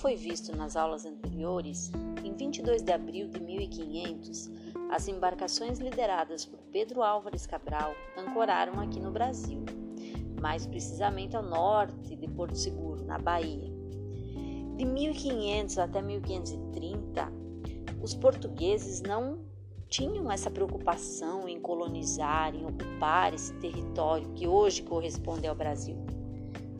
foi visto nas aulas anteriores, em 22 de abril de 1500, as embarcações lideradas por Pedro Álvares Cabral ancoraram aqui no Brasil, mais precisamente ao norte de Porto Seguro, na Bahia. De 1500 até 1530, os portugueses não tinham essa preocupação em colonizar, em ocupar esse território que hoje corresponde ao Brasil,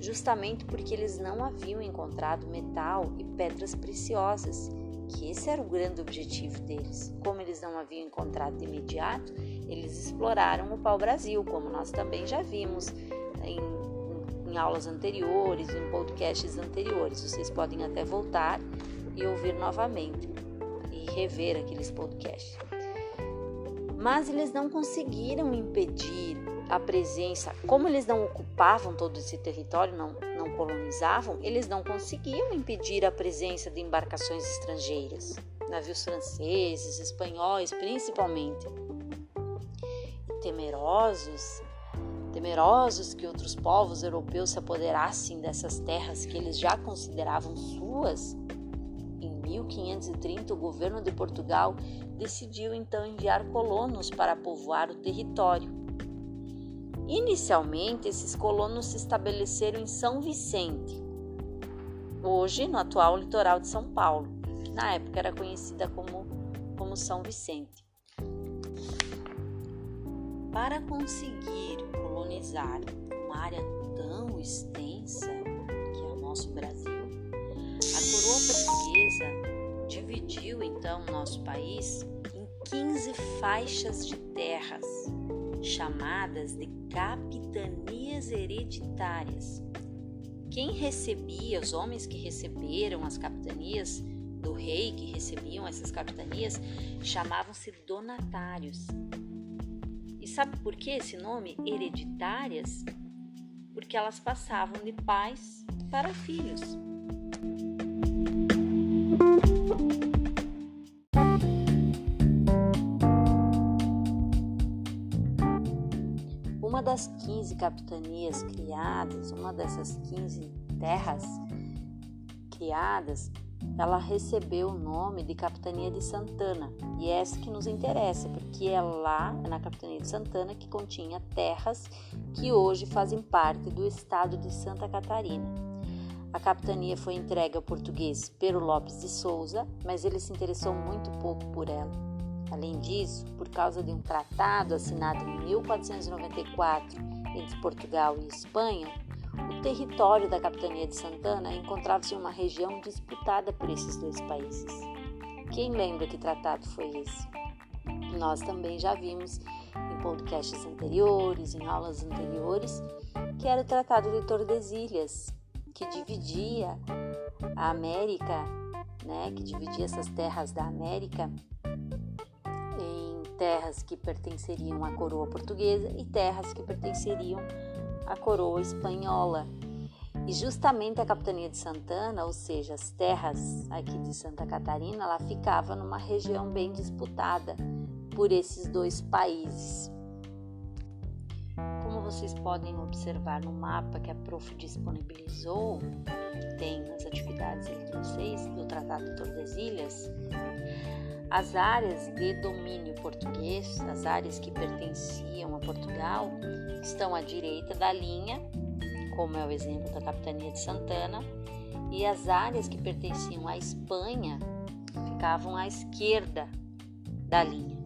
justamente porque eles não haviam encontrado metal e pedras preciosas, que esse era o grande objetivo deles. Como eles não haviam encontrado de imediato, eles exploraram o pau-brasil, como nós também já vimos em, em aulas anteriores, em podcasts anteriores. Vocês podem até voltar e ouvir novamente e rever aqueles podcasts mas eles não conseguiram impedir a presença, como eles não ocupavam todo esse território, não, não colonizavam, eles não conseguiam impedir a presença de embarcações estrangeiras, navios franceses, espanhóis principalmente. E temerosos, temerosos que outros povos europeus se apoderassem dessas terras que eles já consideravam suas, 1530, o governo de Portugal decidiu então enviar colonos para povoar o território. Inicialmente, esses colonos se estabeleceram em São Vicente, hoje no atual litoral de São Paulo, que na época era conhecida como, como São Vicente. Para conseguir colonizar uma área tão extensa que é o nosso Brasil, a coroa portuguesa dividiu então o nosso país em 15 faixas de terras, chamadas de capitanias hereditárias. Quem recebia, os homens que receberam as capitanias do rei, que recebiam essas capitanias, chamavam-se donatários. E sabe por que esse nome hereditárias? Porque elas passavam de pais para filhos. Uma das 15 capitanias criadas, uma dessas 15 terras criadas, ela recebeu o nome de Capitania de Santana. E é essa que nos interessa, porque é lá, na Capitania de Santana, que continha terras que hoje fazem parte do estado de Santa Catarina. A capitania foi entregue ao português Pero Lopes de Souza, mas ele se interessou muito pouco por ela. Além disso, por causa de um tratado assinado em 1494 entre Portugal e Espanha, o território da capitania de Santana encontrava-se em uma região disputada por esses dois países. Quem lembra que tratado foi esse? Nós também já vimos em podcasts anteriores, em aulas anteriores, que era o Tratado de Tordesilhas, que dividia a América, né, que dividia essas terras da América terras que pertenceriam à coroa portuguesa e terras que pertenceriam à coroa espanhola. E justamente a capitania de Santana, ou seja, as terras aqui de Santa Catarina, ela ficava numa região bem disputada por esses dois países vocês podem observar no mapa que a Prof disponibilizou, tem nas atividades de vocês, do Tratado de Tordesilhas, as áreas de domínio português, as áreas que pertenciam a Portugal, estão à direita da linha, como é o exemplo da Capitania de Santana, e as áreas que pertenciam à Espanha ficavam à esquerda da linha.